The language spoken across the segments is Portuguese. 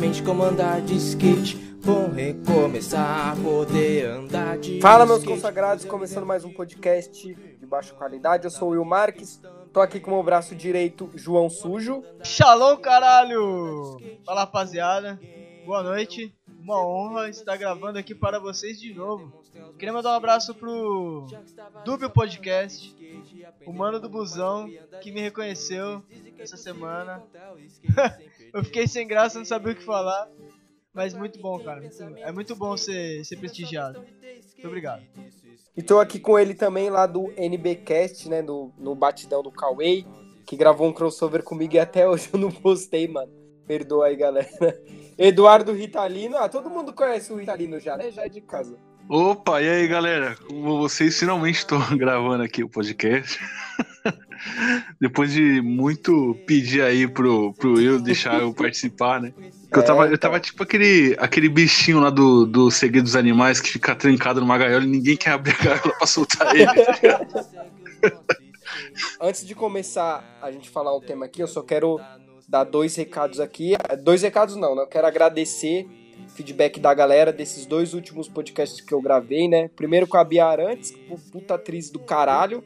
exatamente como andar de skate. Bom recomeçar, poder andar de Fala, meus skate. consagrados, começando mais um podcast de baixa qualidade. Eu sou o Will Marques, tô aqui com o meu braço direito, João Sujo. Shalom, caralho! Fala, rapaziada. Boa noite. Uma honra estar gravando aqui para vocês de novo. Queria mandar um abraço pro Dúbio Podcast, o mano do busão, que me reconheceu essa semana. Eu fiquei sem graça, não sabia o que falar. Mas muito bom, cara. É muito bom ser, ser prestigiado. Muito obrigado. E tô aqui com ele também lá do NBcast, né, no, no batidão do Cauê, que gravou um crossover comigo e até hoje eu não postei, mano. Perdoa aí, galera. Eduardo Ritalino. Ah, todo mundo conhece o Ritalino já, né? Já é de casa. Opa, e aí galera? Como vocês finalmente estão gravando aqui o podcast. Depois de muito pedir aí pro, pro Will deixar eu participar, né? Eu É, tava, eu então. tava tipo aquele, aquele bichinho lá do, do Segredo dos Animais que fica trancado numa gaiola e ninguém quer abrir a gaiola pra soltar ele. Antes de começar a gente falar um tema aqui, eu só quero dar dois recados aqui. Dois recados não, né? Eu quero agradecer o feedback da galera desses dois últimos podcasts que eu gravei, né? Primeiro com a Bia Arantes, puta atriz do caralho.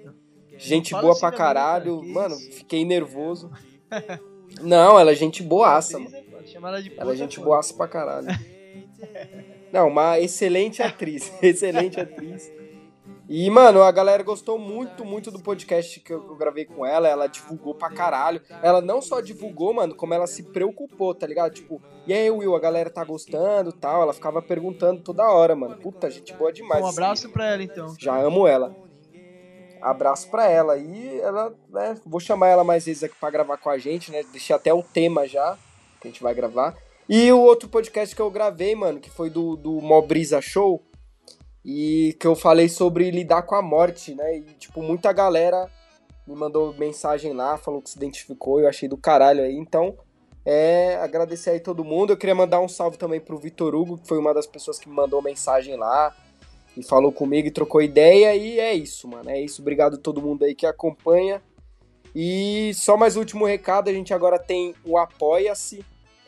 Gente Fala boa assim pra cara, caralho. que Mano, isso? fiquei nervoso. Não, ela é gente boaça, mano. Chamar ela é gente boaça pra caralho. Não, uma excelente atriz. excelente atriz. E, mano, a galera gostou muito, muito do podcast que eu, gravei com ela. Ela divulgou pra caralho. Ela não só divulgou, mano, como ela se preocupou, tá ligado? Tipo, e aí, Will, a galera tá gostando e tal. Ela ficava perguntando toda hora, mano. Puta, gente boa demais. Um abraço pra ela então. Já amo ela. Abraço pra ela. E ela, né, vou chamar ela mais vezes aqui pra gravar com a gente, né? Deixei até o tema já, que a gente vai gravar. E o outro podcast que eu gravei, mano, que foi do, do Mobrisa Show, e que eu falei sobre lidar com a morte, né? E, tipo, muita galera me mandou mensagem lá, falou que se identificou, eu achei do caralho aí. Então, é, agradecer aí todo mundo. Eu queria mandar um salve também pro Vitor Hugo, que foi uma das pessoas que me mandou mensagem lá e falou comigo e trocou ideia. E é isso, mano. É isso. Obrigado a todo mundo aí que acompanha. E só mais último recado: a gente agora tem o Apoia-se.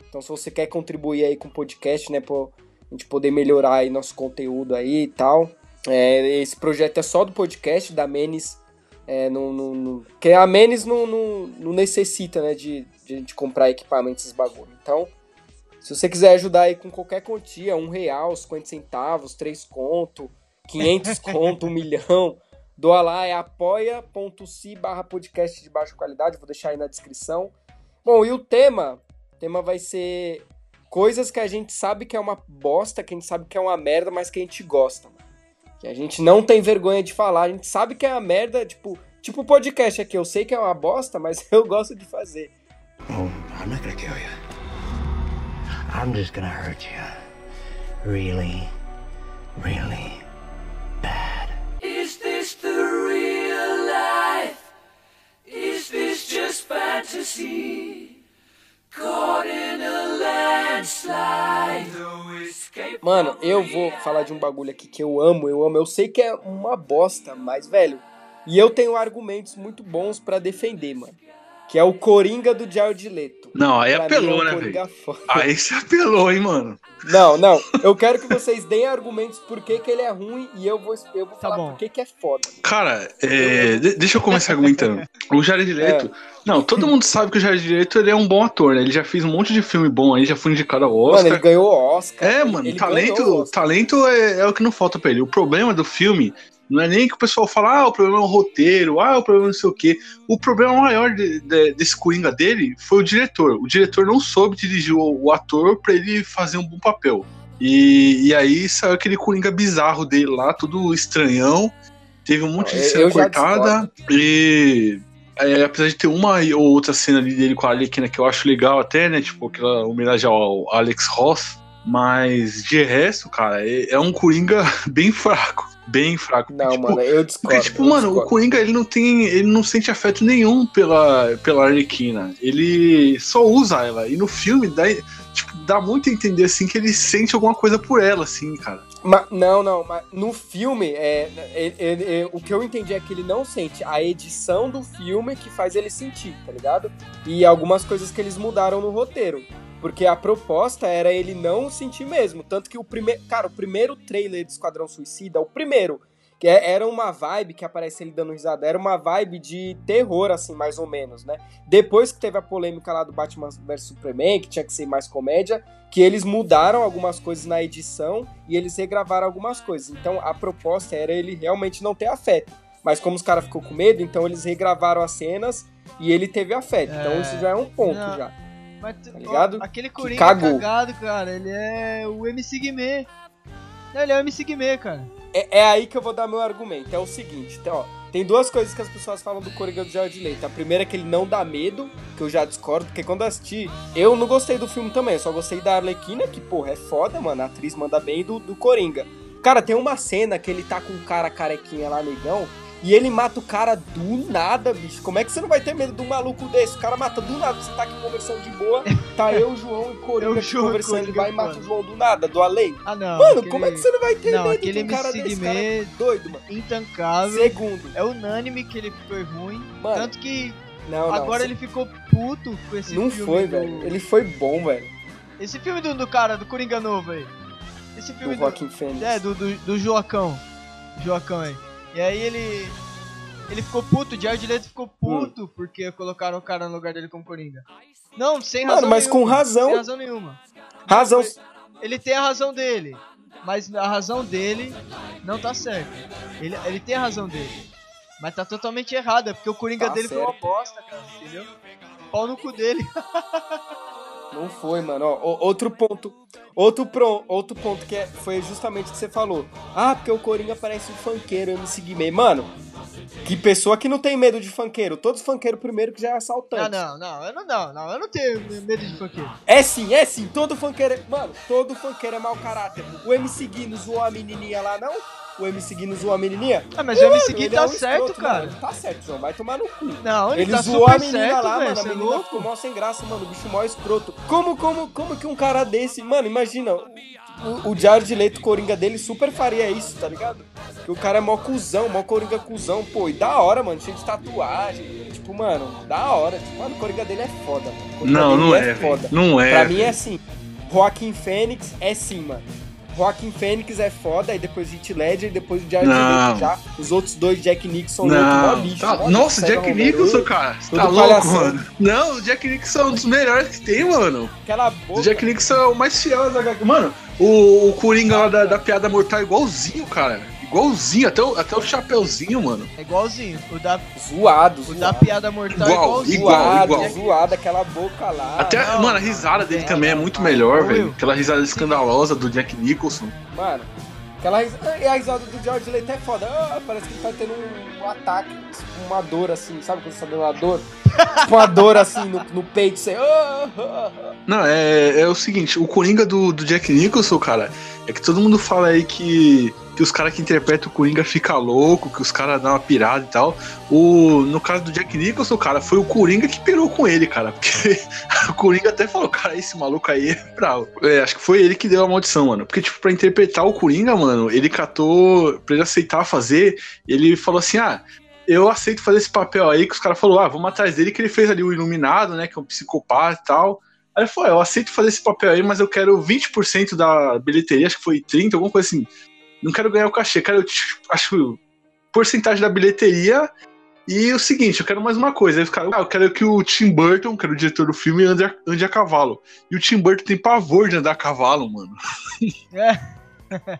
Então, se você quer contribuir aí com o podcast, né, pra a gente poder melhorar aí nosso conteúdo aí e tal. É, esse projeto é só do podcast, da Menes. É, não, não, não- porque a Menes não, não, não necessita, né, de, de gente comprar equipamentos, esses bagulho. Então, se você quiser ajudar aí com qualquer quantia, um real, 50 centavos, três conto, 500 conto, um milhão, doa lá, é apoia.se barra podcast de baixa qualidade, vou deixar aí na descrição. Bom, e o tema? O tema vai ser coisas que a gente sabe que é uma bosta, que a gente sabe que é uma merda, mas que a gente gosta, mano. Que a gente não tem vergonha de falar, a gente sabe que é uma merda, tipo, tipo o podcast aqui, eu sei que é uma bosta, mas eu gosto de fazer. Oh, I'm not gonna kill you. I'm just gonna hurt you. Really, really bad. Is this the real life? Is this just fantasy? Mano, eu vou falar de um bagulho aqui que eu amo, eu amo. Eu sei que é uma bosta, mas, velho. E eu tenho argumentos muito bons pra defender, mano. Que é o Coringa do Jared Leto. Não, aí Pra apelou, mim é um né, Coringa velho? Aí você apelou, hein, mano? Não, não. Eu quero que vocês deem argumentos por que, que ele é ruim e eu vou, eu vou Tá falar bom. por que, que é foda. Cara, é, de- deixa eu começar argumentando. O Jared Leto. Não, todo mundo sabe que o Jared Leto ele é um bom ator, né? Ele já fez um monte de filme bom aí, já foi indicado ao Oscar. Mano, ele ganhou o Oscar. É, mano, ele talento, talento é, é o que não falta pra ele. O problema do filme não é nem que o pessoal fala, ah, o problema é o roteiro, ah, o problema é não sei o quê. O problema maior de- de- desse Coringa dele foi o diretor. O diretor não soube dirigir o, o ator pra ele fazer um bom papel. E, e aí saiu aquele Coringa bizarro dele lá, tudo estranhão. Teve um monte de cena cortada. E é, apesar de ter uma ou outra cena ali dele com a Arlequina que eu acho legal até, né? Tipo, aquela homenagem ao Alex Ross. Mas de resto, cara, é, é um Coringa bem fraco. Bem fraco. Não, tipo, mano, eu discordo. porque, tipo, mano, o discordo. Coringa, ele não tem. Ele não sente afeto nenhum pela, pela Arlequina. Ele só usa ela. E no filme dá, tipo, dá muito a entender, assim, que ele sente alguma coisa por ela, assim, cara. Ma- não, não, mas no filme, é, ele- ele- ele- o que eu entendi é que ele não sente. A edição do filme que faz ele sentir, tá ligado? E algumas coisas que eles mudaram no roteiro. Porque a proposta era ele não sentir mesmo. Tanto que o primeiro. Cara, o primeiro trailer de Esquadrão Suicida, o primeiro, que é- era uma vibe que aparece ele dando risada, era uma vibe de terror, assim, mais ou menos, né? Depois que teve a polêmica lá do Batman vs Superman, que tinha que ser mais comédia, que eles mudaram algumas coisas na edição e eles regravaram algumas coisas. Então a proposta era ele realmente não ter afeto. Mas como os caras ficou com medo, então eles regravaram as cenas e ele teve afeto. Então É. isso já é um ponto Não. já. Mas, t- Tá ligado? ó, aquele Coringa cagou. cagado, cara, ele é o MC Guimê. Ele é o MC Guimê, cara. É, é aí que eu vou dar meu argumento. É o seguinte, então, ó, tem duas coisas que as pessoas falam do Coringa do Jared Leto. A primeira é que ele não dá medo, que eu já discordo, porque quando eu assisti, eu não gostei do filme também, eu só gostei da Arlequina, que, porra, é foda, mano, a atriz manda bem, do, do Coringa. Cara, tem uma cena que ele tá com um cara carequinha lá, negão, e ele mata o cara do nada, bicho. Como é que você não vai ter medo de um maluco desse? O cara mata do nada, você tá aqui conversando de boa, tá eu, o João e Coringa Eu, aqui João e conversando, ele vai e mata mano. o João do nada, do além. Ah, não. Mano, aquele- como é que você não vai ter Não, medo aquele de um cara desse, cara? É doido, mano. intancável. Segundo, É unânime que ele foi ruim. Mano, Tanto que não, não. agora ele ficou puto com esse Não filme. foi, do- velho. Ele foi bom, velho. Esse filme do, do cara, do Coringa novo aí. Esse Do filme do. Joaquim Fênix. É, do, do, do Joacão. Joacão aí. E aí ele. Ele ficou puto, o Jared Leto ficou puto porque colocaram o cara no lugar dele como Coringa. Não, sem Mano, razão mas com nenhuma. razão. Sem razão nenhuma. Razão. Ele tem a razão dele. Mas a razão dele não tá certa. Ele, ele tem a razão dele. Mas tá totalmente errada, porque o Coringa Tá dele foi uma certo. bosta, cara, entendeu? Pau no cu dele. Não foi, mano. Ó, outro ponto. Outro, pro, outro ponto que é- foi justamente o que você falou. Ah, porque o Coringa parece um funkeiro, MC Guimê. Mano, que pessoa que não tem medo de funkeiro. Todos funkeiro primeiro que já é assaltante. Ah, não, não, eu não, não, não, eu não tenho medo de funkeiro. É sim, é sim. Todo funkeiro é... Mano, todo funkeiro é mau caráter. O MC Gui não zoou a menininha lá, não? O MC Gui não zoou a menininha? Ah, mas o MC Gui tá é um certo, escroto, cara. mano. Tá certo, João. Vai tomar no cu. Não, ele, Ele tá zoou super a menina certo, lá, velho, mano. A é menina louco? ficou mó sem graça, mano. O bicho mó escroto. Como, como, como que um cara desse. Mano, imagina. O, o Jared Leto, Coringa dele, super faria isso, tá ligado? Que o cara é mó cuzão, mó Coringa cuzão. Pô, e da hora, mano. Cheio de tatuagem. Tipo, mano, da hora. Tipo, mano, o Coringa dele é foda, mano. Não, não é, foda. velho. Não é. Pra mim é assim. Joaquim Fênix é sim, mano. Joaquim Fênix é foda, aí depois Heath Ledger, e depois o Jared Não. Leto já. Os outros dois, Jack Nixon, outro mó Não, lixo. tá- nossa, Jack Romero. cara. Você tá louco, palhação. mano. Não, o Jack Nicholson é um dos melhores que tem, mano. Aquela O boca. Jack Nicholson é o mais fiel da HQ. Mano, o, o Coringa lá da, da piada mortal é igualzinho, cara. Igualzinho, até o, até o chapeuzinho, mano. É igualzinho. O da, Zoado, o zoado. da piada mortal Igual, é igualzinho. igual, zoado, igual. zoado, aquela boca lá. Até, não, mano, a risada dele não, também é muito melhor, velho. Aquela risada escandalosa do Jack Nicholson. Mano, aquela risada. E a risada do George Leite é foda. Ah, parece que ele tá tendo um, um ataque, tipo, uma dor assim, sabe quando você tá dando uma dor? tipo, uma dor assim no, no peito, você. ah, ah. Não, é, é o seguinte, o Coringa do, do Jack Nicholson, cara, é que todo mundo fala aí que, que os caras que interpretam o Coringa fica louco, que os caras dão uma pirada e tal. O, no caso do Jack Nicholson, cara, foi o Coringa que pirou com ele, cara. Porque o Coringa até falou, cara, esse maluco aí é bravo. É, acho que foi ele que deu a maldição, mano. Porque, tipo, pra interpretar o Coringa, mano, ele catou, pra ele aceitar fazer, ele falou assim, ah, eu aceito fazer esse papel aí, que os caras falaram, ah, vamos atrás dele, que ele fez ali o Iluminado, né, que é um psicopata e tal. Aí ele falou, "É, eu aceito fazer esse papel aí, mas eu quero 20% da bilheteria, acho que foi 30, alguma coisa assim. Não quero ganhar o cachê, quero, acho, porcentagem da bilheteria e o seguinte, eu quero mais uma coisa. Aí os caras, ah, eu quero que o Tim Burton, que era o diretor do filme, ande a, ande a cavalo. E o Tim Burton tem pavor de andar a cavalo, mano.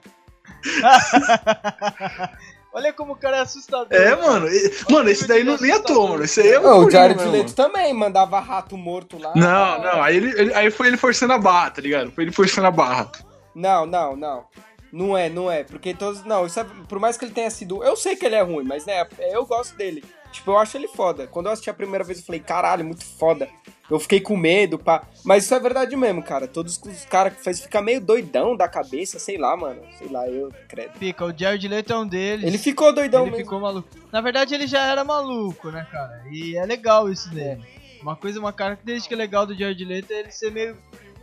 Olha como o cara é assustador. É, cara. mano. e- mano, esse daí não nem à toa, mano. Esse aí é Não, o Jared mesmo, Leto também mandava rato morto lá. Não, não, aí, ele, ele- aí foi ele forçando a barra, tá ligado? Foi ele forçando a barra. Não, não, não. Não é, não é. Porque todos. Não, isso é, por mais que ele tenha sido. Eu sei que ele é ruim, mas né, eu gosto dele. Tipo, eu acho ele foda. Quando eu assisti a primeira vez, eu falei, caralho, muito foda. Eu fiquei com medo, pá. Mas isso é verdade mesmo, cara. Todos os caras que fez ficar meio doidão da cabeça, sei lá, mano. Sei lá, eu credo. Fica, o Jared Leto é um deles. Ele ficou doidão Ele mesmo. ficou maluco. Na verdade, ele já era maluco, né, cara? E é legal isso dele. Uma coisa, uma característica legal do Jared Leto é ele ser meio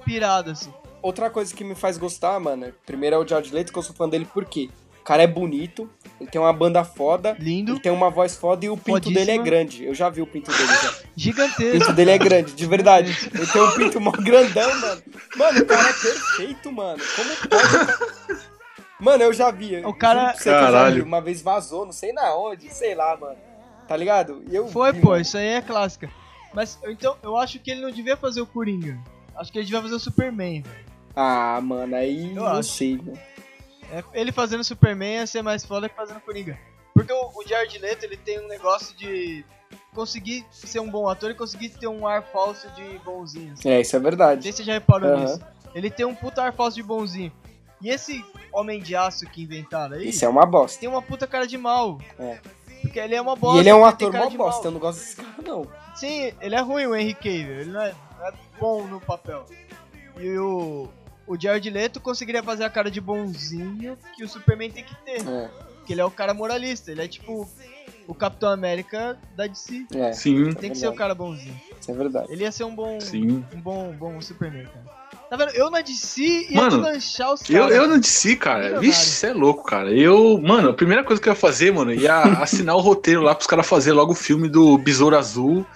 pirado, assim. Outra coisa que me faz gostar, mano, primeiro é o George Leto, que eu sou fã dele, por quê? O cara é bonito, ele tem uma banda foda, Lindo, ele tem uma voz foda e o pinto dele é Fodíssima. grande. Eu já vi o pinto dele já. O gigantesco. pinto dele é grande, de verdade. Ele tem um pinto mó grandão, mano. Mano, o cara é perfeito, mano. Como pode? Mano, eu já vi. O cara- vi. Caralho. Uma vez vazou, não sei na onde, sei lá, mano. Tá ligado? Eu Foi, vi, pô, mano. isso aí é clássica. Mas então, eu acho que ele não devia fazer o Coringa. Acho que ele devia fazer o Superman, velho. Ah, mano, aí Eu não acho. sei, né? É, ele fazendo Superman ia ser mais foda que fazendo Coringa. Porque o, o Jared Leto, ele tem um negócio de conseguir ser um bom ator e conseguir ter um ar falso de bonzinho. assim. É, isso é Não verdade. sei se você já reparou Aham. nisso. Ele tem um puta ar falso de bonzinho. E esse Homem de Aço que inventaram aí, Isso é uma bosta. tem uma puta cara de mal. É. Porque ele é uma bosta. E ele é um ator mó bosta, mal. eu não gosto desse cara, não. Sim, ele é ruim, o Henry Cavill. Ele não é, não é bom no papel. E o, o Jared Leto conseguiria fazer a cara de bonzinho que o Superman tem que ter. É, Porque ele é o cara moralista. Ele é tipo o Capitão América da DC. é, Sim, Tem que ser o cara bonzinho. isso é verdade. Ele ia ser um bom, sim. um bom, bom Superman, cara. Tá vendo? Eu na DC ia Mano, deslanchar os Eu, caras. eu não disse, cara. Milionário. Vixe, você é louco, cara. Eu, mano, a primeira coisa que eu ia fazer, mano, ia assinar o roteiro lá pros caras fazer logo o filme do Besouro Azul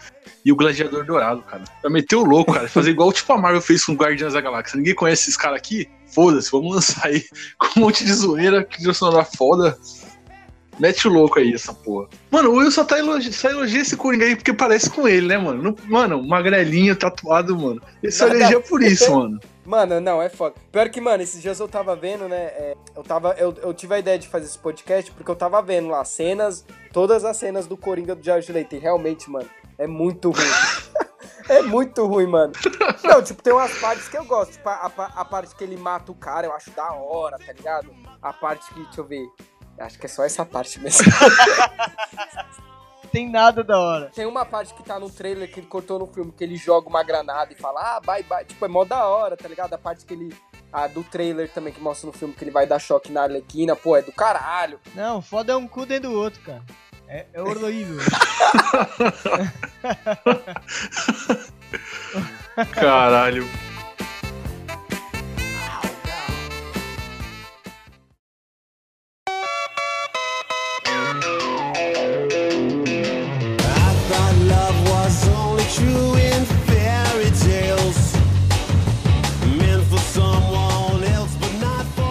e o Gladiador Dourado, cara. Pra meter o louco, cara. Fazer igual tipo a Marvel fez com Guardiões da Galáxia. Ninguém conhece esses caras aqui? Foda-se, vamos lançar aí com um monte de zoeira, que de sonora foda. Mete o louco aí, essa porra. Mano, o Will só tá elogi só elogia esse Coringa aí porque parece com ele, né, mano? Não- mano, magrelinho, tatuado, mano. Ele só elogia por isso, mano. Mano, não, é foda. Pior que, mano, esses dias eu tava vendo, né? é, eu, tava, eu, eu tive a ideia de fazer esse podcast porque eu tava vendo lá cenas, todas as cenas do Coringa do Jared Leto. E realmente, mano, é muito ruim. é muito ruim, mano. Não, tipo, tem umas partes que eu gosto. Tipo, a, a, a parte que ele mata o cara, eu acho da hora, tá ligado? A parte que, deixa eu ver. Acho que é só essa parte mesmo. Tem nada da hora. Tem uma parte que tá no trailer que ele cortou no filme, que ele joga uma granada e fala, ah, bye bye. Tipo, é mó da hora, tá ligado? A parte que ele. A do trailer também que mostra no filme que ele vai dar choque na Arlequina, pô, é do caralho. Não, foda é um cu dentro do outro, cara. É, é horrível. Caralho.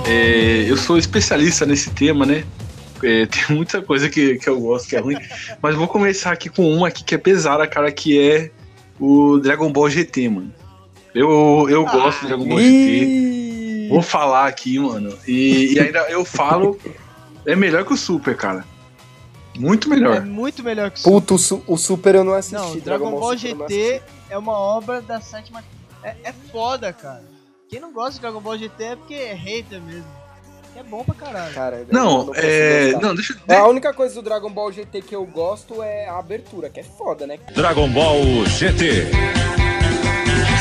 É, eu sou especialista nesse tema, né? É, tem muita coisa que, que eu gosto que é ruim. Mas vou começar aqui com uma aqui que é pesada, cara, que é o Dragon Ball GT, mano. Eu, eu gosto do Dragon Ball GT. Vou falar aqui, mano. E, e ainda eu falo, é melhor que o Super, cara. Muito é melhor. muito melhor que o Puto, o, Su- o Super eu não assisti. Não, Dragon Ball Super eu não GT é uma obra da sétima. É, é foda, cara. Quem não gosta de Dragon Ball GT é porque é hater mesmo. É bom pra caralho. Cara, Não, é. gostar. Não, deixa eu. A única coisa do Dragon Ball GT que eu gosto é a abertura, que é foda, né? Dragon Ball GT.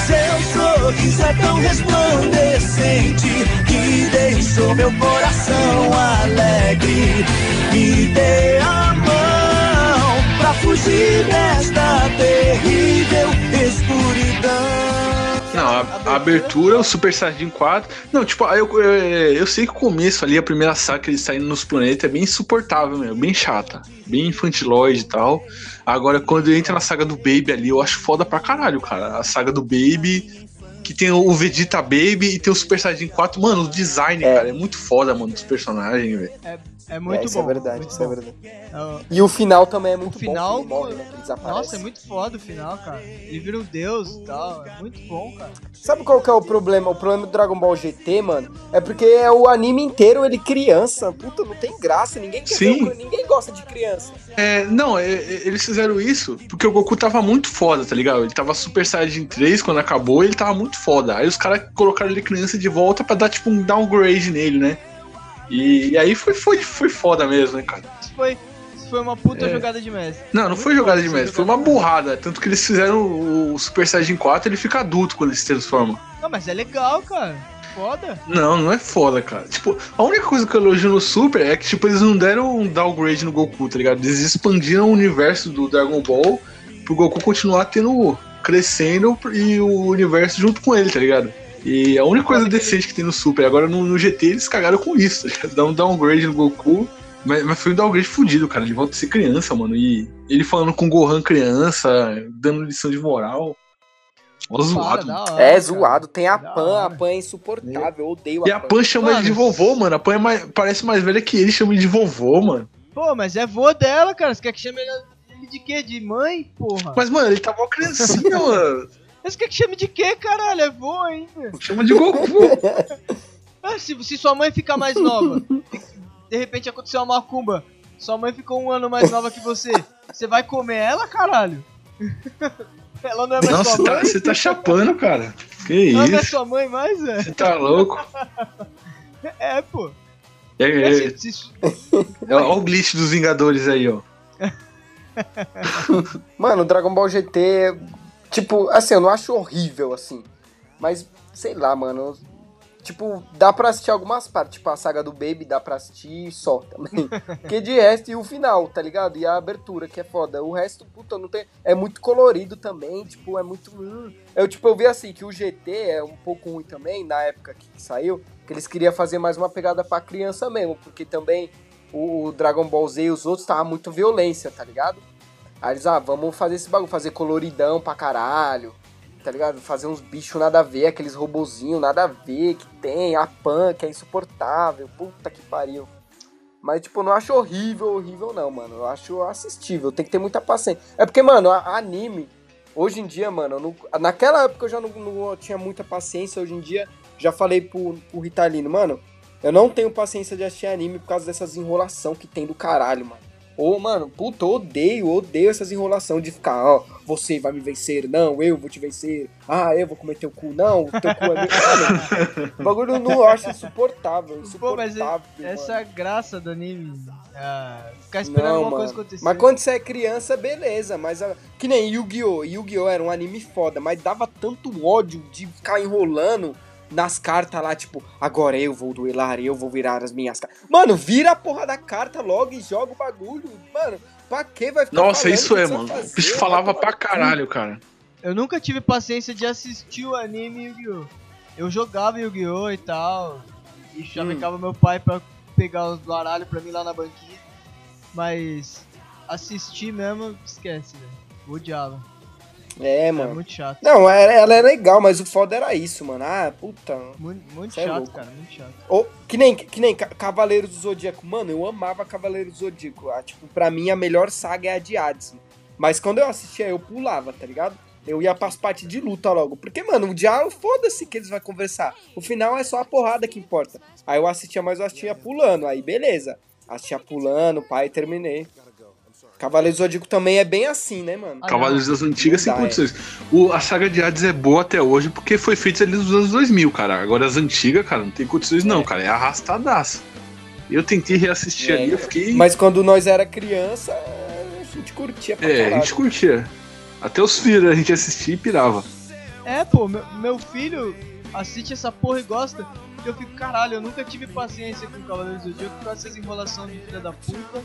Seu sorriso é tão resplandecente que deixou meu coração alegre. Me dê a mão pra fugir desta terrível escuridão. Não, a, a abertura, o Super Saiyajin 4. Não, tipo, eu, eu, eu sei que o começo ali, a primeira saga ele saindo nos planetas é bem insuportável mesmo, bem chata. Bem infantilóide e tal. Agora, quando entra na saga do Baby ali, eu acho foda pra caralho, cara. A saga do Baby, que tem o Vegeta Baby e tem o Super Saiyajin 4. Mano, o design, É. cara, é muito foda, mano, dos personagens, velho. É muito é, isso bom. é verdade, muito isso é bom. verdade. É o- E o final também é muito final, bom, morre, né? Nossa, é muito foda o final, cara. Ele vira um deus e tal. É muito bom, cara. Sabe qual que é o problema? O problema do Dragon Ball GT, mano, é porque é o anime inteiro ele criança. Puta, não tem graça, ninguém quer Sim. ver, ninguém gosta de criança. É, não, é, é, eles fizeram isso porque o Goku tava muito foda, tá ligado? Ele tava Super Saiyajin 3 quando acabou e ele tava muito foda. Aí os caras colocaram ele criança de volta pra dar tipo um downgrade nele, né? E, e aí foi, foi, foi foda mesmo, né, cara? Foi, foi uma puta É. jogada de mestre. Não, não foi jogada de mestre, foi uma burrada. Tanto que eles fizeram o, o Super Saiyajin 4 ele fica adulto quando ele se transforma. Não, mas é legal, cara. Foda. Não, não é foda, cara. Tipo, a única coisa que eu elogio no Super é que, tipo, eles não deram um downgrade no Goku, tá ligado? Eles expandiram o universo do Dragon Ball pro Goku continuar tendo. crescendo e o universo junto com ele, tá ligado? E a única coisa decente que tem no Super. Agora no, no GT eles cagaram com isso. tá? Dá um downgrade no Goku. Mas, mas foi um downgrade fudido, cara. Ele volta a ser criança, mano. E ele falando com o Gohan criança, dando lição de moral. Ó, zoado. hora, É cara. zoado, tem a Da Pan, a hora. Pan é insuportável, eu odeio E a a Pan. Pan chama ele de Mano. vovô, mano. A Pan é mais- parece mais velha que ele, chama ele de vovô, mano. Pô, mas é vô dela, cara. Você quer que chame ele ele de quê? De mãe, porra? Mas, mano, ele tá mó criancinha, mano. Mas você quer que chame de quê, caralho? É vô ainda. Chama de Goku. Ah, se, se sua mãe ficar mais nova, de repente aconteceu uma macumba, sua mãe ficou um ano mais nova que você, você vai comer ela, caralho? Ela não é mais Não, sua você tá, mãe? você tá chapando, cara. Que Ela não é isso? sua mãe mais, velho? Você tá louco? É, pô. É, é, É, se- é, olha o glitch dos Vingadores aí, ó. Mano, Dragon Ball GT, tipo, assim, eu não acho horrível, assim. Mas, sei lá, mano. Tipo, dá pra assistir algumas partes. Tipo, a saga do Baby dá pra assistir só também. Porque de resto, e o final, tá ligado? E a abertura, que é foda. O resto, puta, não tem. É muito colorido também, tipo, é muito. hum. Eu, tipo, eu vi assim que o GT é um pouco ruim também, na época que saiu, que eles queriam fazer mais uma pegada pra criança mesmo. Porque também o Dragon Ball Z e os outros tava muito violência, tá ligado? Aí eles, ah, vamos fazer esse bagulho, fazer coloridão pra caralho, tá ligado? Fazer uns bichos nada a ver, aqueles robozinhos nada a ver que tem, a Pan, que é insuportável, puta que pariu. Mas, tipo, não acho horrível, horrível não, mano. Eu acho assistível, tem que ter muita paciência. É porque, mano, a- anime, hoje em dia, mano, não- naquela época eu já não, não tinha muita paciência, hoje em dia, já falei pro, pro Ritalino, mano, eu não tenho paciência de assistir anime por causa dessas enrolação que tem do caralho, mano. Ô, mano, puta, eu odeio, odeio essas enrolação de ficar, ó, você vai me vencer, não, eu vou te vencer, ah, eu vou comer teu cu, não, teu cu é meu. O bagulho eu não acho insuportável, Pô, mas insuportável. essa é a mano. graça do anime. Ah, ficar esperando Não, alguma mano. coisa acontecer. Mas quando você é criança, beleza. Mas a- que nem Yu-Gi-Oh! Yu-Gi-Oh! era um anime foda, mas dava tanto ódio de ficar enrolando nas cartas lá, tipo, agora eu vou duelar, eu vou virar as minhas cartas. Mano, vira a porra da carta logo e joga o bagulho. Mano, pra que vai ficar Nossa, isso o é, mano. O fazer? bicho Vai falava pra caralho, cara. Eu nunca tive paciência de assistir o anime Yu-Gi-Oh! Eu jogava Yu-Gi-Oh! e tal. E chamecava meu pai pra pegar os baralhos pra mim lá na banquinha. Mas assistir mesmo, esquece, velho. Odiava. É, É mano. muito chato. Não, ela, ela é legal, mas o foda era isso, mano. Ah, puta. Muito, muito é chato, louco. cara, muito chato. Ou, que nem, que nem Ca- Cavaleiros do Zodíaco. Mano, eu amava Cavaleiros do Zodíaco. Ah, tipo, pra mim a melhor saga é a de Hades. Mas quando eu assistia, eu pulava, tá ligado? Eu ia pras partes de luta logo. Porque, mano, o diálogo, foda-se que eles vão conversar. O final é só a porrada que importa. Aí eu assistia, mas eu assistia pulando. Aí, beleza. Assistia pulando, pai, terminei. Cavaleiros do Zodíaco também é bem assim, né, mano? Ah, Cavaleiros das Antigas sem Não dá, condições. O, a saga de Hades é boa até hoje porque foi feita ali nos anos 2000, cara. Agora as antigas, cara, não tem condições não, cara. É arrastadaço. Eu tentei reassistir É, ali, eu fiquei... Mas quando nós era criança, a gente curtia pra É, a caralho. gente curtia. Até os filhos a gente assistia e pirava. É, pô, meu, meu filho assiste essa porra e gosta. Eu fico, caralho, eu nunca tive paciência com o Cavaleiros do Zodíaco por causa dessas enrolações de filha da puta.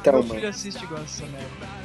Então, meu mano. filho assiste e gosta dessa merda.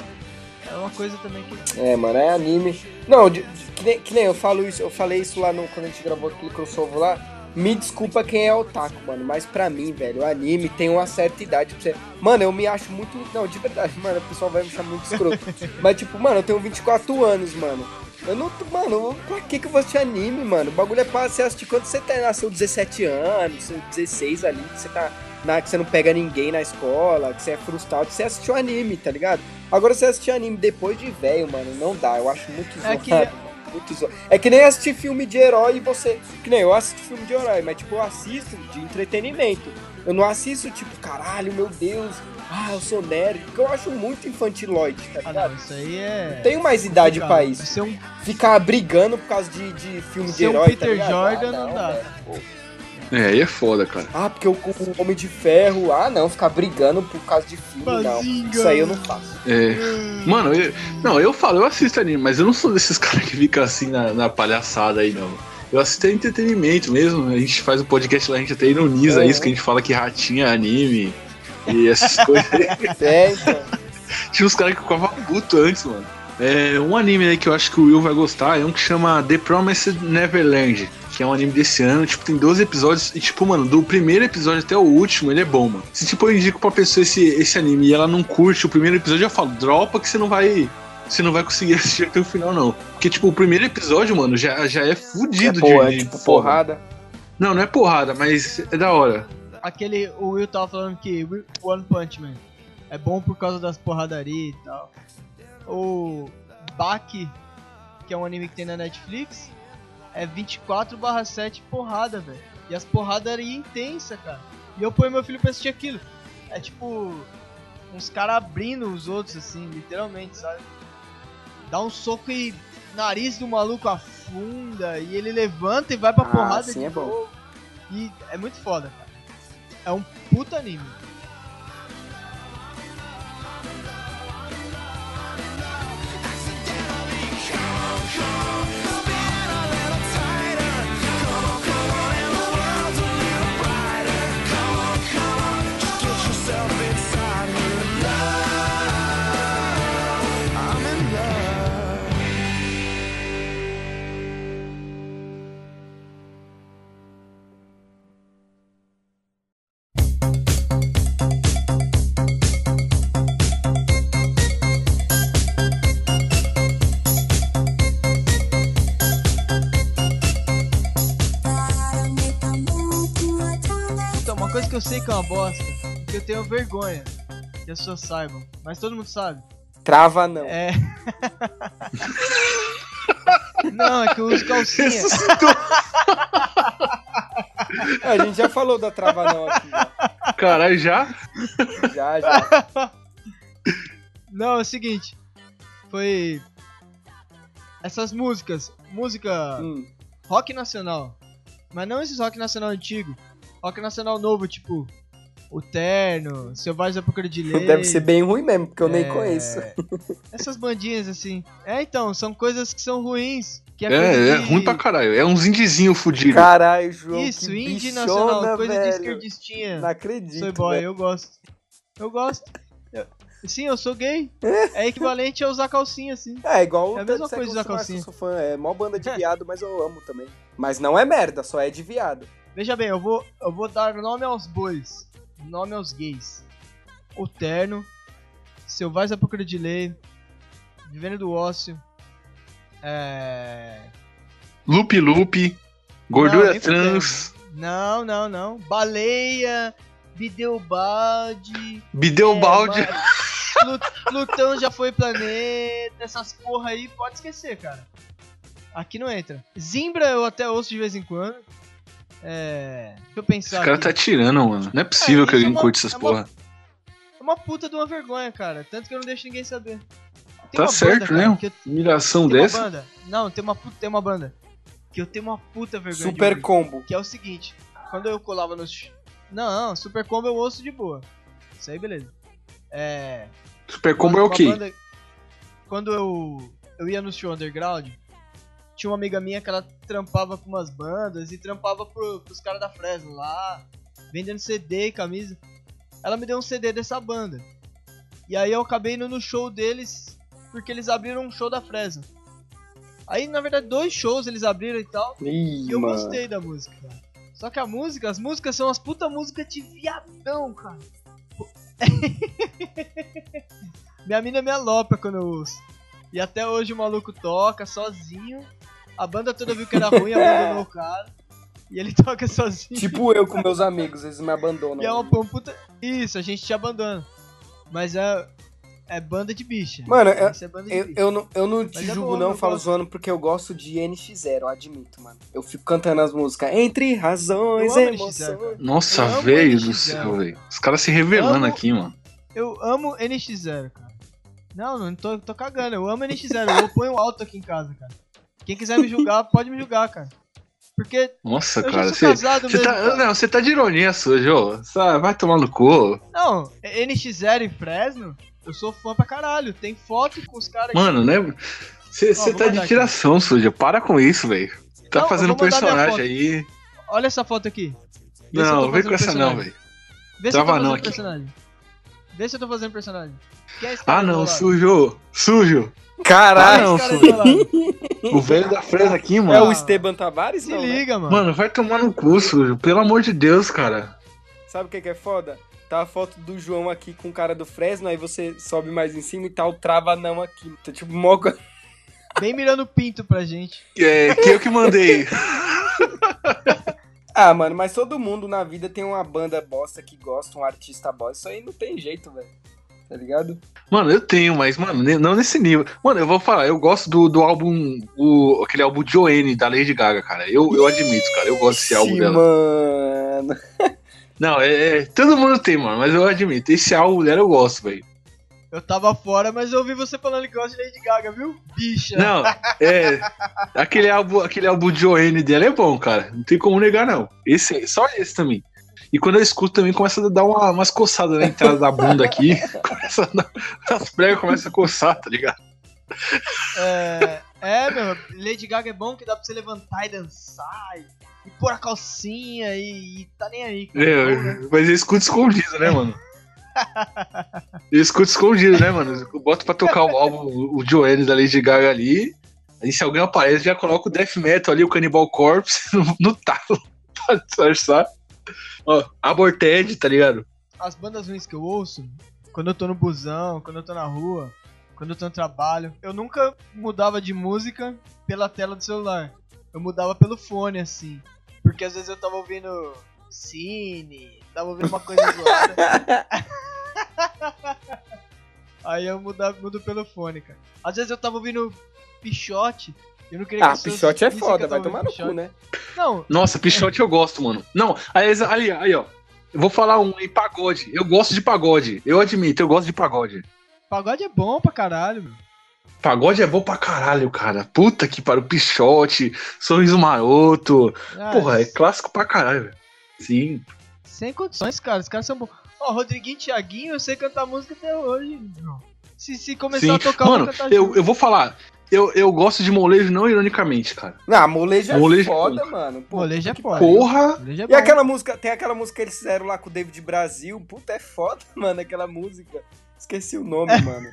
É uma coisa também que. É, mano, é anime. Não, de- de- que, nem, que nem eu falo isso, eu falei isso lá no, quando a gente gravou aquele crossover lá. Me desculpa quem é otaku, mano, mas pra mim, velho, o anime tem uma certa idade pra você. Mano, eu me acho muito. Não, de verdade, mano, o pessoal vai me chamar muito escroto. mas, tipo, mano, eu tenho 24 anos, mano. Eu não. Mano, pra que que eu vou assistir anime, mano? O bagulho é pra você assistir quando você tá, nasceu 17 anos, seu 16 ali, que você tá. Na, que você não pega ninguém na escola, que você é frustrado, você assistiu anime, tá ligado? Agora você assistir anime depois de velho, mano, não dá. Eu acho muito É zoado. que- mano, muito zoado. É que nem assistir filme de herói e você. Que nem eu assisto filme de herói, mas tipo, eu assisto de entretenimento. Eu não assisto, tipo, caralho, meu Deus, ah, eu sou nerd. Porque eu acho muito infantiloide, tá Ah, ligado? não, isso aí é. Tenho mais idade complicado. pra isso. Um, Ficar brigando por causa de, de filme de ser herói. tá Peter ligado? Jordan Ah, não, dá. velho, pô. É, aí é foda, cara. Ah, porque o, o Homem de Ferro. Ah, não, ficar brigando por causa de filme, não. Bazinga. Isso aí eu não faço. É. Mano, eu, não, eu falo, eu assisto anime, mas eu não sou desses caras que ficam assim na, na palhaçada aí, não. Eu assisto é entretenimento mesmo. A gente faz o podcast lá, a gente até ironiza É. isso, que a gente fala que ratinha é anime e essas coisas. É, então. Tinha uns caras que ficavam puto antes, mano. É, um anime aí que eu acho que o Will vai gostar é um que chama The Promised Neverland. Que é um anime desse ano, tipo, tem 12 episódios e, tipo, mano, do primeiro episódio até o último, ele é bom, mano. Se, tipo, eu indico pra pessoa esse, esse anime e ela não curte o primeiro episódio, eu falo, dropa que você não vai... Você não vai conseguir assistir até o final, não. Porque, tipo, o primeiro episódio, mano, já, já é É, fudido pô, de, é de tipo porrada. Não, não é porrada, mas é da hora. Aquele. O Will tava falando que One Punch Man é bom por causa das porradarias e tal. O Baki, que é um anime que tem na Netflix, é 24/7 porrada, velho. E as porradarias intensas, cara. E eu ponho meu filho pra assistir aquilo. É tipo. Uns caras abrindo os outros, assim, literalmente, sabe? Dá um soco e nariz do maluco afunda. E ele levanta e vai pra Ah, porrada assim de é bom. E é muito foda, cara. É um puta anime. Que eu sei que é uma bosta, que eu tenho vergonha que as pessoas saibam, mas todo mundo sabe. Trava não. É. Não, é que eu uso calcinha. A gente já falou da trava não aqui. Já, Caralho, já? já. já. Não, é o seguinte. Foi. Essas músicas. Música Hum. rock nacional. Mas não esses rock nacional antigo. Rock nacional novo, tipo. O Terno, Selvagem da Procura de Lei. Deve ser bem ruim mesmo, porque eu nem é, conheço. Essas bandinhas assim. É, então, são coisas que são ruins. Que é, É, é de- ruim pra caralho. É uns indizinho fudido. Caralho, João. Isso, que indie bichona, nacional, coisa de velho. esquerdistinha. Não acredito. Soy boy, velho. eu gosto. Eu gosto. Eu- Sim, eu sou gay. É equivalente a usar calcinha, assim. É, igual É a o mesma coisa usar calcinha. eu sou fã. É mó banda de viado, mas eu amo também. Mas não é merda, só é de viado. Veja bem, eu vou, eu vou dar nome aos bois, nome aos gays. O Terno, Selvagem da Procura de Lei, Vivendo do Ócio, é... Loop Loop, Gordura Não, Trans, Não, não, não. Baleia, Bideobalde... Bideu é, Plutão já foi planeta, essas porra aí, pode esquecer, cara. Aqui não entra. Zimbra eu até ouço de vez em quando. É... Deixa eu pensar Esse cara aqui. tá tirando, mano. Não é possível É, que isso é alguém uma- curte essas é uma- porra. É uma puta de uma vergonha, cara. Tanto que eu não deixo ninguém saber. Tem Tá uma certo, banda, né? eu- Humilhação tem uma dessa. banda. Não, tem uma puta, tem uma banda. Que eu tenho uma puta vergonha de Super ouvir, combo. Que é o seguinte. Quando eu colava nos... Não, não, Super Combo eu ouço de boa. Isso aí, beleza. É... Super Combo é ok. banda- Quando eu, eu ia no show underground, tinha uma amiga minha que ela trampava com umas bandas e trampava pro, pros caras da Fresno lá, vendendo CD e camisa. Ela me deu um CD dessa banda. E aí eu acabei indo no show deles, porque eles abriram um show da Fresno. Aí, na verdade, dois shows eles abriram e tal. Ih, E eu mano. gostei da música, cara. Só que a música, as músicas são as puta músicas de viadão, cara. Minha mina me alopra quando eu ouço. E até hoje o maluco toca sozinho. A banda toda viu que era ruim, abandonou o cara. E ele toca sozinho. Tipo eu com meus amigos, eles me abandonam. e é uma, uma puta. Isso, a gente te abandona. Mas é. É banda de bicha. Mano, eu- Isso é banda de Eu, bicha. eu não, eu não te Mas é julgo, bom, não, eu falo gosto. zoando, porque eu gosto de NX0, eu admito, mano. Eu fico cantando as músicas Entre Razões e amo NX0, Emoções. Nossa, velho NX0, do céu, velho. Os caras se revelando Amo- aqui, mano. Eu amo NX0, cara. Não, não tô, tô cagando. Eu amo NX0. Eu ponho alto aqui em casa, cara. Quem quiser me julgar, pode me julgar, cara. Porque Nossa, cara. Você casado você mesmo. tá, cara. não, você tá de ironia sua, Jô. Sa- Vai tomar no cu. Não, NX0 e Fresno, eu sou fã pra caralho. Tem foto com os caras aqui. Mano, né? Você tá de aqui. tiração, suja. Para com isso, velho. Tá Não, fazendo personagem aí. Olha essa foto aqui. Vê Não, vem com essa não, velho. Vê se eu tô Trava não aqui. personagem. Vê se eu tô fazendo personagem. É Ah, não, sujo. Sujo. Caralho! Ah. O velho da fresa aqui, É mano. o Esteban Tavares? Se não, né? liga, mano. Mano, vai tomar no cu, sujo. Pelo amor de Deus, cara. Sabe o que, que é foda? Tá a foto do João aqui com o cara do Fresno, aí você sobe mais em cima e tá o trava não aqui. Tá tipo mó... Bem mirando o pinto pra gente. É, que eu que mandei. Ah, mano, mas todo mundo na vida tem uma banda bosta que gosta, um artista bosta. Isso aí não tem jeito, velho. Tá ligado? Mano, eu tenho, mas, mano, não nesse nível. Mano, eu vou falar, eu gosto do, do álbum, o, aquele álbum Joanne, da Lady Gaga, cara. Eu, eu admito, cara, eu gosto desse álbum dela. mano. Não, é, é- Todo mundo tem, mano, mas eu admito. Esse álbum dela eu gosto, velho. Eu tava fora, mas eu ouvi você falando que gosta de Lady Gaga, viu? Bicha. Não, é. Aquele álbum, aquele álbum Joanne dela é bom, cara. Não tem como negar, não. Esse, só esse também. E quando eu escuto também começa a dar uma, umas coçadas na entrada da bunda aqui. Começa a dar, as pregas começam a coçar, tá ligado? É, é, meu, Lady Gaga é bom que dá pra você levantar e dançar e, e pôr a calcinha e, e tá nem aí. cara. É, né? mas eu escuto escondido, né, mano? Eu escuto escondido, né, mano? Eu boto pra tocar o álbum, o Joanne da Lady Gaga ali. Aí se alguém aparece, já coloca o Death Metal ali, o Cannibal Corpse, no, no talo. Pra disfarçar. Ó, Aborted, tá ligado? As bandas ruins que eu ouço, quando eu tô no busão, quando eu tô na rua, quando eu tô no trabalho, eu nunca mudava de música pela tela do celular. Eu mudava pelo fone, assim. Porque às vezes eu tava ouvindo cine, tava ouvindo uma coisa zoada. Aí eu muda, mudo pelo fone, cara. Às vezes eu tava ouvindo Pichote. Eu não queria Ah, que Pichote é foda, vai tomar no cu, né? Não, Nossa, Pichote eu gosto, mano. Não, aí, aí, aí, ó. Eu vou falar um em pagode. Eu gosto de pagode. Eu admito, eu gosto de pagode. pagode é bom pra caralho, meu. Pagode é bom pra caralho, cara. Puta que pariu. Pichote, Sorriso Maroto. Ah, Porra, é clássico pra caralho, velho. Sim. Sem condições, cara. Os caras são bons. Ó, Rodriguinho e Thiaguinho, eu sei cantar música até hoje. Se, se começar Sim. a tocar, Mano, eu vou eu, eu vou falar. Eu, eu gosto de molejo não ironicamente, cara. Não, molejo é Molejo é foda, bom. mano. Pô, Molejo é que foda. Porra! Molejo é E aquela música, tem aquela música que eles fizeram lá com o David Brasil. Puta, é foda, mano, aquela música. Esqueci o nome, mano.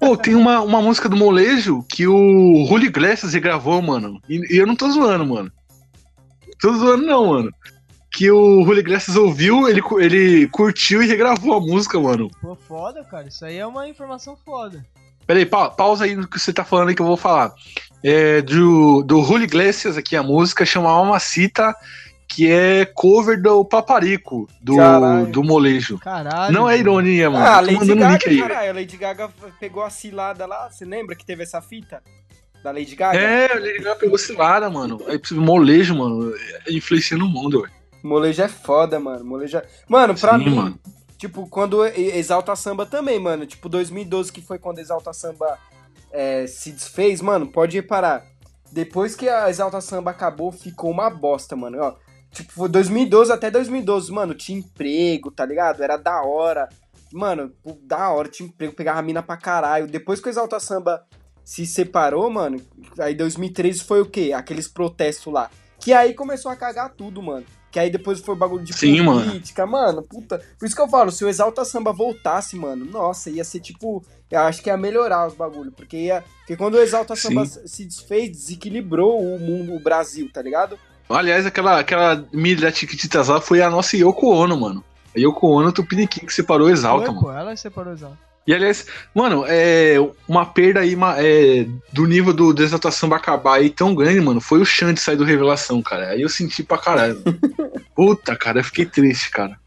Ô, tem uma, uma música do molejo que o Julio Iglesias regravou, mano. E, e eu não tô zoando, mano. Tô zoando não, mano. Que o Julio Iglesias ouviu, ele, ele curtiu e regravou a música, mano. Pô, foda, cara. Isso aí é uma informação foda. Peraí, pa, pausa aí no que você tá falando aí que eu vou falar. É do, do Julio Iglesias aqui, a música chama Mamacita, que é cover do Paparico, do, Caralho. do molejo. Caralho. Não é ironia, mano. Ah, a Lady mandando Gaga, link aí. caralho. A Lady Gaga pegou a cilada lá. Você lembra que teve essa fita? Da Lady Gaga? É, o Lady Gaga pegou cilada, mano. Aí molejo, mano, é influenciando o mundo, velho. Molejo é foda, mano. Molejo é... Mano, pra Sim, mim, mano. tipo, quando Exalta Samba também, mano. Tipo, 2012, que foi quando Exalta Samba é, se desfez, mano, pode reparar. Depois que a Exalta Samba acabou, ficou uma bosta, mano. Ó, tipo, foi 2012 até 2012, mano, tinha emprego, tá ligado? Era da hora. Mano, da hora, tinha emprego, pegava mina pra caralho. Depois que o Exalta Samba se separou, mano, aí 2013 foi o quê? Aqueles protestos lá. Que aí começou a cagar tudo, mano. Que aí depois foi bagulho de Sim, mano. política, mano. Puta. Por isso que eu falo, se o Exalta Samba voltasse, mano, nossa, ia ser tipo. Eu acho que ia melhorar os bagulhos. Porque ia. Porque quando o Exalta Sim. Samba se desfez, desequilibrou o mundo, o Brasil, tá ligado? Aliás, aquela, aquela mídia da Chiquititas lá foi a nossa Yoko Ono, mano. A Yoko Ono, Tupiniquim, que separou o Exalta, Foi, mano. pô, ela separou Exalta. E aliás, mano, é uma perda aí é, do nível do, Samba acabar aí tão grande, mano, foi o Xande sair do Revelação, cara. Aí eu senti pra caralho. Puta, cara, eu fiquei triste, cara.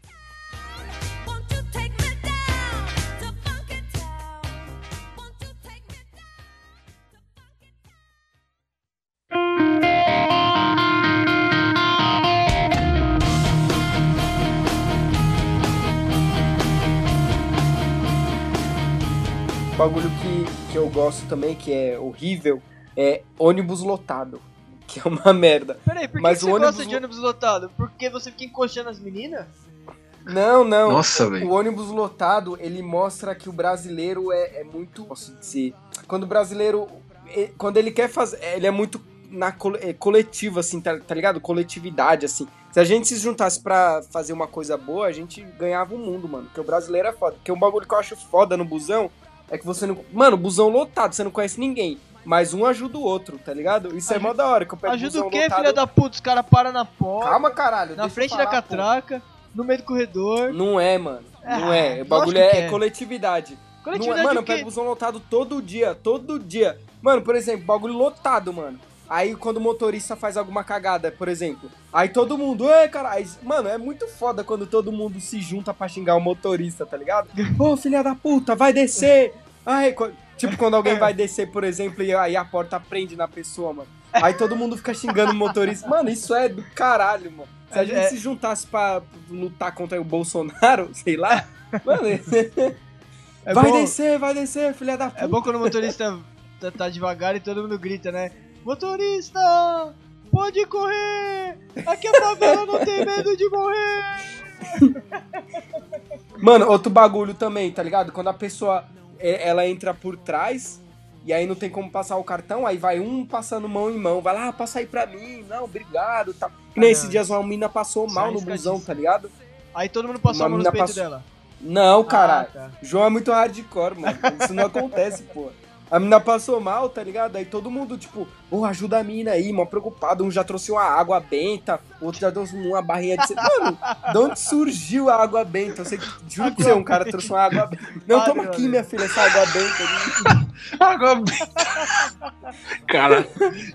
Bagulho que, que eu gosto também, que é horrível, é ônibus lotado. Que é uma merda. Peraí, por que, Mas que o você ônibus gosta de ônibus lotado? Porque você fica encoxando as meninas? Não, não. Nossa, O velho. ônibus lotado, ele mostra que o brasileiro é, é muito. Posso dizer. Quando o brasileiro. Quando ele quer fazer. Ele é muito na cole- eh, coletivo, assim, tá, tá ligado? Coletividade, assim. Se a gente se juntasse pra fazer uma coisa boa, a gente ganhava o mundo, mano. Porque o brasileiro é foda. Porque um bagulho que eu acho foda no busão é que você não. Mano, busão lotado, você não conhece ninguém. Mas um ajuda o outro, tá ligado? Isso é Ajuda- mó da hora. Que eu pego Ajuda o quê, lotado- filha da puta? Os caras param na porta, Calma, caralho. na frente falar, da pô. catraca, no meio do corredor. Não é, mano. Não Ah, é. O bagulho é, é. coletividade. Não é- Coletividade mano, eu pego busão lotado todo dia, todo dia. Mano, por exemplo, bagulho lotado, mano. Aí quando o motorista faz alguma cagada, por exemplo, aí todo mundo, ei, cara, aí, mano, é muito foda quando todo mundo se junta pra xingar o motorista, tá ligado? Ô, filha da puta, vai descer! Ai, tipo, quando alguém vai descer, por exemplo, e aí a porta prende na pessoa, mano. Aí todo mundo fica xingando o motorista. Mano, isso é do caralho, mano. Se a É- gente é- se juntasse pra lutar contra o Bolsonaro, sei lá, mano, É vai bom, descer, vai descer, filha da puta. é bom quando o motorista tá, tá devagar e todo mundo grita, né? Motorista! Pode correr! Aqui a favela não tem medo de morrer! Mano, outro bagulho também, tá ligado? Quando a pessoa é, ela entra por trás e aí não tem como passar o cartão, aí vai um passando mão em mão, vai lá, ah, passa aí pra mim, não, obrigado. E Ah, nesses não. dias uma mina passou mal é no busão, tá ligado? Aí todo mundo passou Uma a mão peitos passou- dela. Não, caralho. Ah, tá. João é muito hardcore, mano. Isso não acontece, pô. A mina passou mal, tá ligado? Aí todo mundo, tipo, ô, ajuda a mina aí, mó preocupado. Um já trouxe uma água benta, outro já trouxe uma barrinha de. Mano, de onde surgiu a água benta? Eu sei que, juro pra você, um cara trouxe uma água benta. Não, toma aqui, minha filha, essa água benta. Água Cara,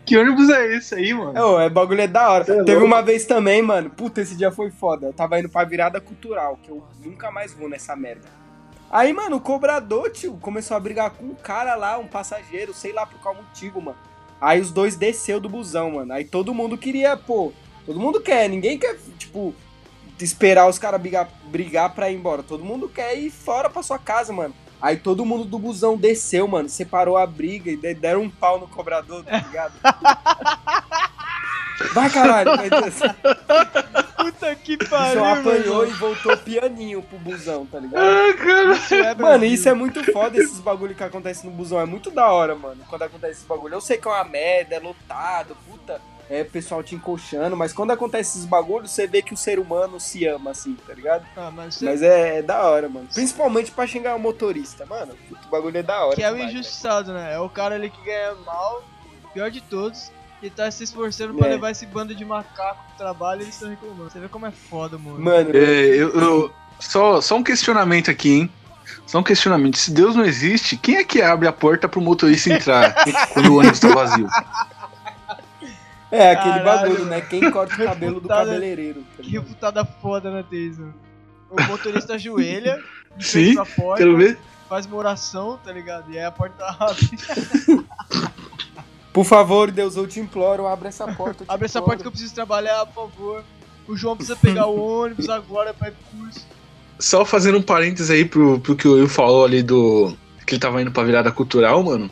que ônibus é esse aí, mano? É, é bagulho é da hora. É Teve uma vez também, mano. Puta, esse dia foi foda. Eu tava indo pra virada cultural, que eu nunca mais vou nessa merda. Aí, mano, o cobrador, tio, começou a brigar com um cara lá, um passageiro, sei lá por qual motivo, mano. Aí os dois desceu do busão, mano. Aí todo mundo queria, pô. Todo mundo quer, ninguém quer, tipo, esperar os caras brigar, brigar pra ir embora. Todo mundo quer ir fora pra sua casa, mano. Aí todo mundo do busão desceu, mano, separou a briga e de- deram um pau no cobrador, tá ligado? Vai, caralho. Puta que O pariu, João apanhou mano. e voltou pianinho pro busão, tá ligado? Ah, cara. Isso é Mano, isso é muito foda, esses bagulho que acontecem no busão. É muito da hora, mano, quando acontece esse bagulho. Eu sei que é uma merda, é lotado, puta, é pessoal te encoxando, mas quando acontece esses bagulhos, você vê que o ser humano se ama, assim, tá ligado? Ah, mas você Mas é, é da hora, mano. Principalmente pra xingar o motorista, mano. Puta, o bagulho é da hora. que é o demais, injustiçado, né? É o cara ali que ganha mal, pior de todos, e tá se esforçando pra É. levar esse bando de macaco pro trabalho e eles estão reclamando. Você vê como é foda, mano. Mano, É, eu, eu- só, só um questionamento aqui, hein? Só um questionamento. Se Deus não existe, quem é que abre a porta pro motorista entrar quando o ônibus tá vazio? é aquele Caralho, bagulho, né? Quem corta o cabelo do cabeleireiro. tá Que reputada foda na Teisa. O motorista ajoelha, Sim, pra porta, Quero ver? faz uma oração, tá ligado? E aí a porta abre. Por favor, Deus, eu te imploro, abre essa porta. Abre essa porta que eu preciso trabalhar, por favor. O João precisa pegar o ônibus agora pra ir pro curso. Só fazendo um parênteses aí pro, pro que o Will falou ali do. Que ele tava indo pra virada cultural, mano.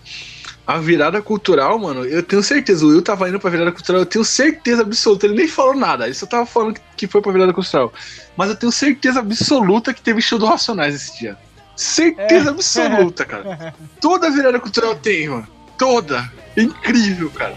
A virada cultural, mano, eu tenho certeza. O Will tava indo pra virada cultural, eu tenho certeza absoluta. Ele nem falou nada, ele só tava falando que, que foi pra virada cultural. Mas eu tenho certeza absoluta que teve show do Racionais esse dia. Certeza É. absoluta, cara. Toda virada cultural tem, mano. Toda. Incrível, cara.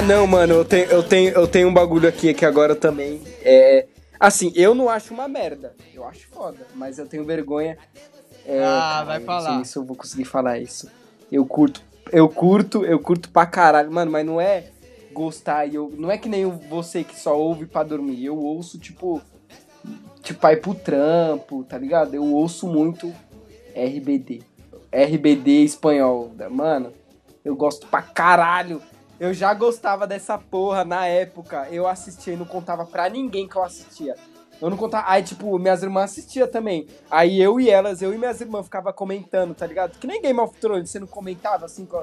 Ah, não, mano, eu tenho, eu tenho, eu tenho um bagulho aqui que agora também é. Assim, eu não acho uma merda. Eu acho foda, mas eu tenho vergonha. É, Ah, vai eu falar. Não sei se eu vou conseguir falar isso. Eu curto, eu curto, eu curto pra caralho. Mano, mas não é gostar e eu. Não é que nem você que só ouve pra dormir. Eu ouço, tipo. tipo, aí pro trampo, tá ligado? Eu ouço muito RBD. RBD espanhol. Mano, eu gosto pra caralho. Eu já gostava dessa porra na época. Eu assistia e não contava pra ninguém que eu assistia. Eu não contava. Aí, tipo, minhas irmãs assistiam também. Aí eu e elas, eu e minhas irmãs ficava comentando, tá ligado? Que nem Game of Thrones, você não comentava assim com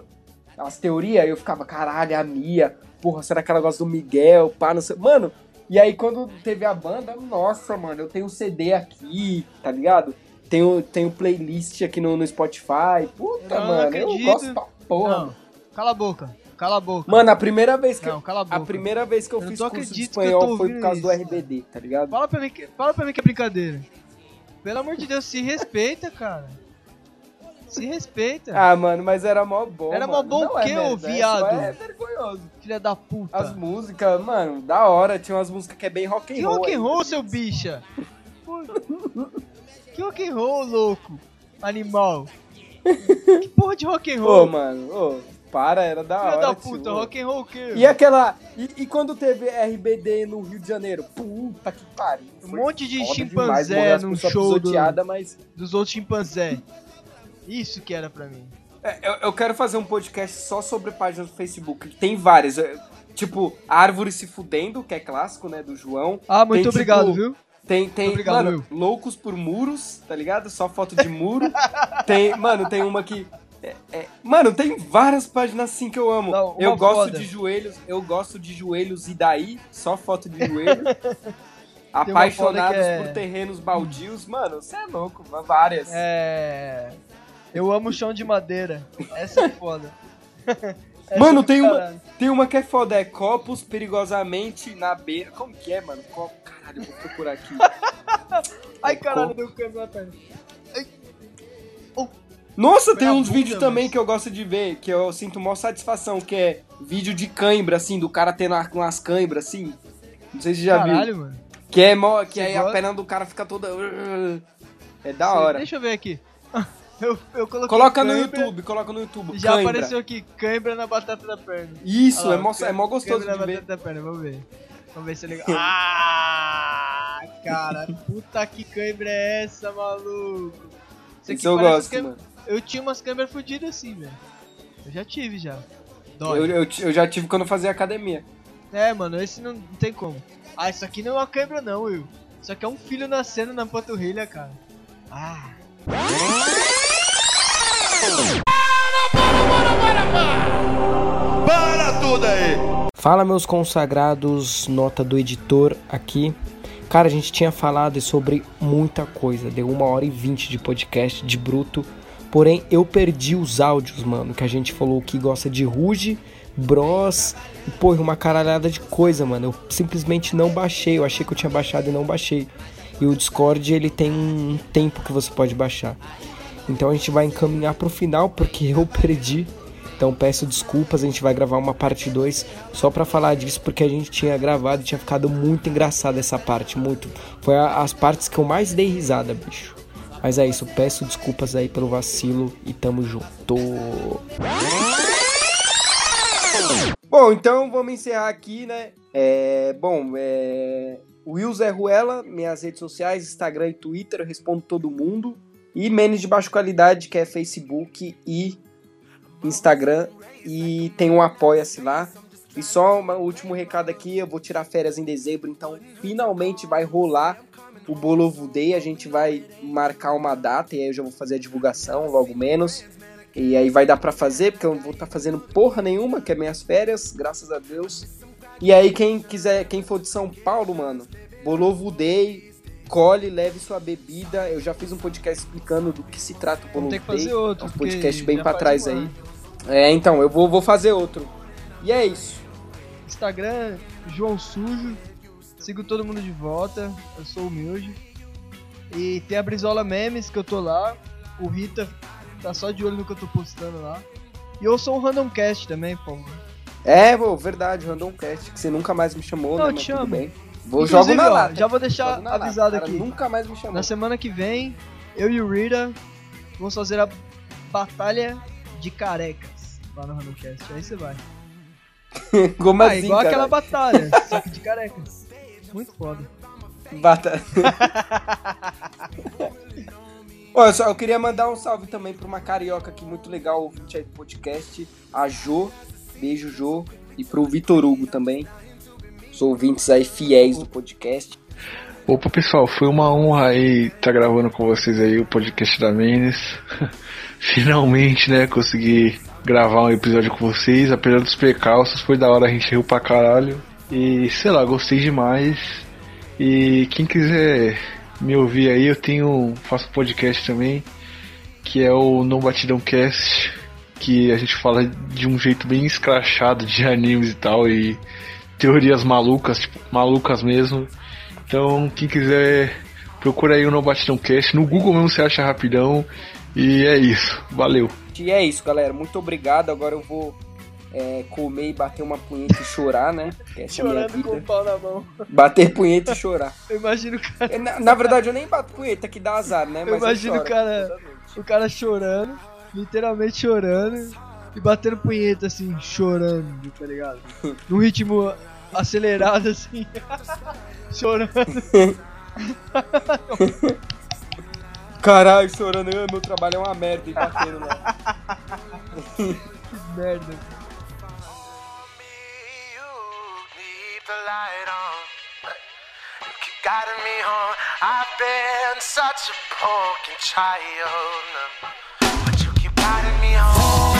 as teorias. Eu ficava, caralho, a Mia. Porra, será que ela gosta do Miguel? Pá, não sei. Mano, e aí quando teve a banda, nossa, mano, eu tenho um CD aqui, tá ligado? Tenho, tenho playlist aqui no, no Spotify. Puta, não mano, acredito. eu gosto pra porra. Não, cala a boca. Cala a boca. Mano, a primeira vez que Não, cala a boca. a primeira vez que eu, Eu fiz curso de que espanhol foi por causa do isso, RBD, tá ligado? Fala pra, mim que, fala pra mim que é brincadeira. Pelo amor de Deus, se respeita, cara. Se respeita. Ah, mano, mas era mó bom. Era mó bom Não o é quê, ô é viado? É vergonhoso. Filha da puta. As músicas, mano, da hora. Tinha umas músicas que é bem rock and Que roll. rock and roll, seu bicha? Que rock and roll, louco? Animal. Que porra de rock and Ô, roll? mano, ô, para, era da Filha hora. da tio. puta, rock and roll o quê? E aquela. E, e quando teve RBD no Rio de Janeiro? Puta que pariu. Um monte de chimpanzé num show do- mas. Dos outros chimpanzé. Isso que era pra mim. É, Eu, eu quero fazer um podcast só sobre páginas do Facebook. Tem várias. é, Tipo, Árvore se Fudendo, que é clássico, né? Do João. Ah, muito Tem, obrigado, tipo, viu? Tem, tem, Obrigado, mano, Will. Loucos por Muros, tá ligado? Só foto de muro. tem, mano, tem uma que. É- é- mano, tem várias páginas assim que eu amo. Não, eu gosto foda. de joelhos, eu gosto de joelhos e daí, só foto de joelho. foda Apaixonados é- por terrenos baldios, mano, você é louco, várias. É. Eu amo chão de madeira. Essa é foda. Essa Mano, é tem uma, tem uma que é foda, é copos perigosamente na beira. Como que é, mano? Copo, caralho, eu vou procurar aqui. Ai, caralho, deu na perna. Nossa, tem a uns vídeos também mas- que eu gosto de ver, que eu sinto maior satisfação, que é vídeo de cãibra, assim, do cara tendo a- umas cãibras, assim. Não sei se você já viu. Caralho, mano. Que é mó, que Você aí a gosta? perna do cara fica toda. É da hora. Deixa eu ver aqui. Eu, eu Coloca no YouTube, coloca no YouTube. Já cãibra. apareceu aqui, cãibra na batata da perna. Isso, Olha é lá, mó, é mó gostoso cãibra de na ver. batata da perna, vamos ver. Vamos ver se é legal. Ah, cara, puta que cãibra é essa, maluco? Isso Isso eu gosto, cãibra- mano. Eu tinha umas câmeras fodidas assim, velho. Eu já tive já. Eu, Dói. eu, eu já tive quando eu fazia academia. É, mano, esse não, não tem como. Ah, isso aqui não é uma câimbra não, Will. Isso aqui é um filho nascendo na panturrilha, cara. Ah. Para tudo aí! Fala meus consagrados, nota do editor aqui. Cara, a gente tinha falado sobre muita coisa, deu uma hora e vinte de podcast de bruto. Porém, eu perdi os áudios, mano, que a gente falou que gosta de Ruge, Bros, e porra, uma caralhada de coisa, mano. Eu simplesmente não baixei, eu achei que eu tinha baixado e não baixei. E o Discord, ele tem um tempo que você pode baixar. Então a gente vai encaminhar pro final, porque eu perdi. Então peço desculpas, a gente vai gravar uma parte 2 só pra falar disso, porque a gente tinha gravado e tinha ficado muito engraçado essa parte, muito. Foi a- as partes que eu mais dei risada, bicho. Mas é isso, peço desculpas aí pelo vacilo e tamo junto. Bom, então vamos encerrar aqui, né? É, bom, é, Will Zé Ruela, minhas redes sociais, Instagram e Twitter, eu respondo todo mundo. E Menes de Baixa Qualidade, que é Facebook e Instagram. E tem um Apoia-se lá. E só um último recado aqui, eu vou tirar férias em dezembro, então finalmente vai rolar o Bolovo Day. A gente vai marcar uma data e aí eu já vou fazer a divulgação logo menos. E aí vai dar pra fazer, porque eu não vou estar fazendo porra nenhuma, que é minhas férias, graças a Deus. E aí quem quiser, quem for de São Paulo, mano, Bolovo Day, colhe, leve sua bebida. Eu já fiz um podcast explicando do que se trata o Bolovo Vamos ter que Day. fazer outro. É um podcast bem faz trás aí. É, então, eu vou, vou fazer outro. E é isso. Instagram, João Sujo. Sigo todo mundo de volta. Eu sou humilde. E tem a Brizola Memes, que eu tô lá. O Rita tá só de olho no que eu tô postando lá. E eu sou um Randomcast também, pô. É, pô, verdade, Randomcast, que você nunca mais me chamou, Não, né? te chamo. bem. Vou jogo na ó, lata. Já vou deixar lata. avisado Cara, aqui. Nunca mais me chamou. Na semana que vem, eu e o Rita vamos fazer a batalha de carecas lá no Randomcast. Aí você vai. Como ah, assim, igual aquela batalha, só que de carecas. Muito foda. Bata. Olha só, eu queria mandar um salve também pra uma carioca aqui muito legal, ouvinte aí do podcast, a Jo. Beijo, Jo. E pro Vitor Hugo também. Os ouvintes aí fiéis do podcast. Opa pessoal, foi uma honra aí estar gravando com vocês aí o podcast da Menes. Finalmente, né, consegui gravar um episódio com vocês, apesar dos precalços, foi da hora, a gente riu pra caralho. E sei lá, gostei demais. E quem quiser me ouvir aí, eu tenho. faço podcast também, que é o No Batidão Cast, que a gente fala de um jeito bem escrachado de animes e tal, e teorias malucas, tipo, malucas mesmo. Então, quem quiser, procura aí o No Batidão Cast. No Google mesmo você acha rapidão. E é isso. Valeu. E é isso, galera. Muito obrigado. Agora eu vou é, comer e bater uma punheta e chorar, né? Que essa é a minha Chorando com o vida. pau na mão. Bater punheta e chorar. Eu imagino o cara, É, Na, na verdade, eu nem bato punheta, que dá azar, né? eu Mas imagino o choro cara, o cara chorando, literalmente chorando e batendo punheta assim, chorando, tá ligado? Num ritmo acelerado assim, chorando. Caralho, chorando. "Ah, Meu trabalho é uma merda e batendo lá. Merda. The light on. You keep guiding me home. I've been such a broken child. But you keep guiding me home.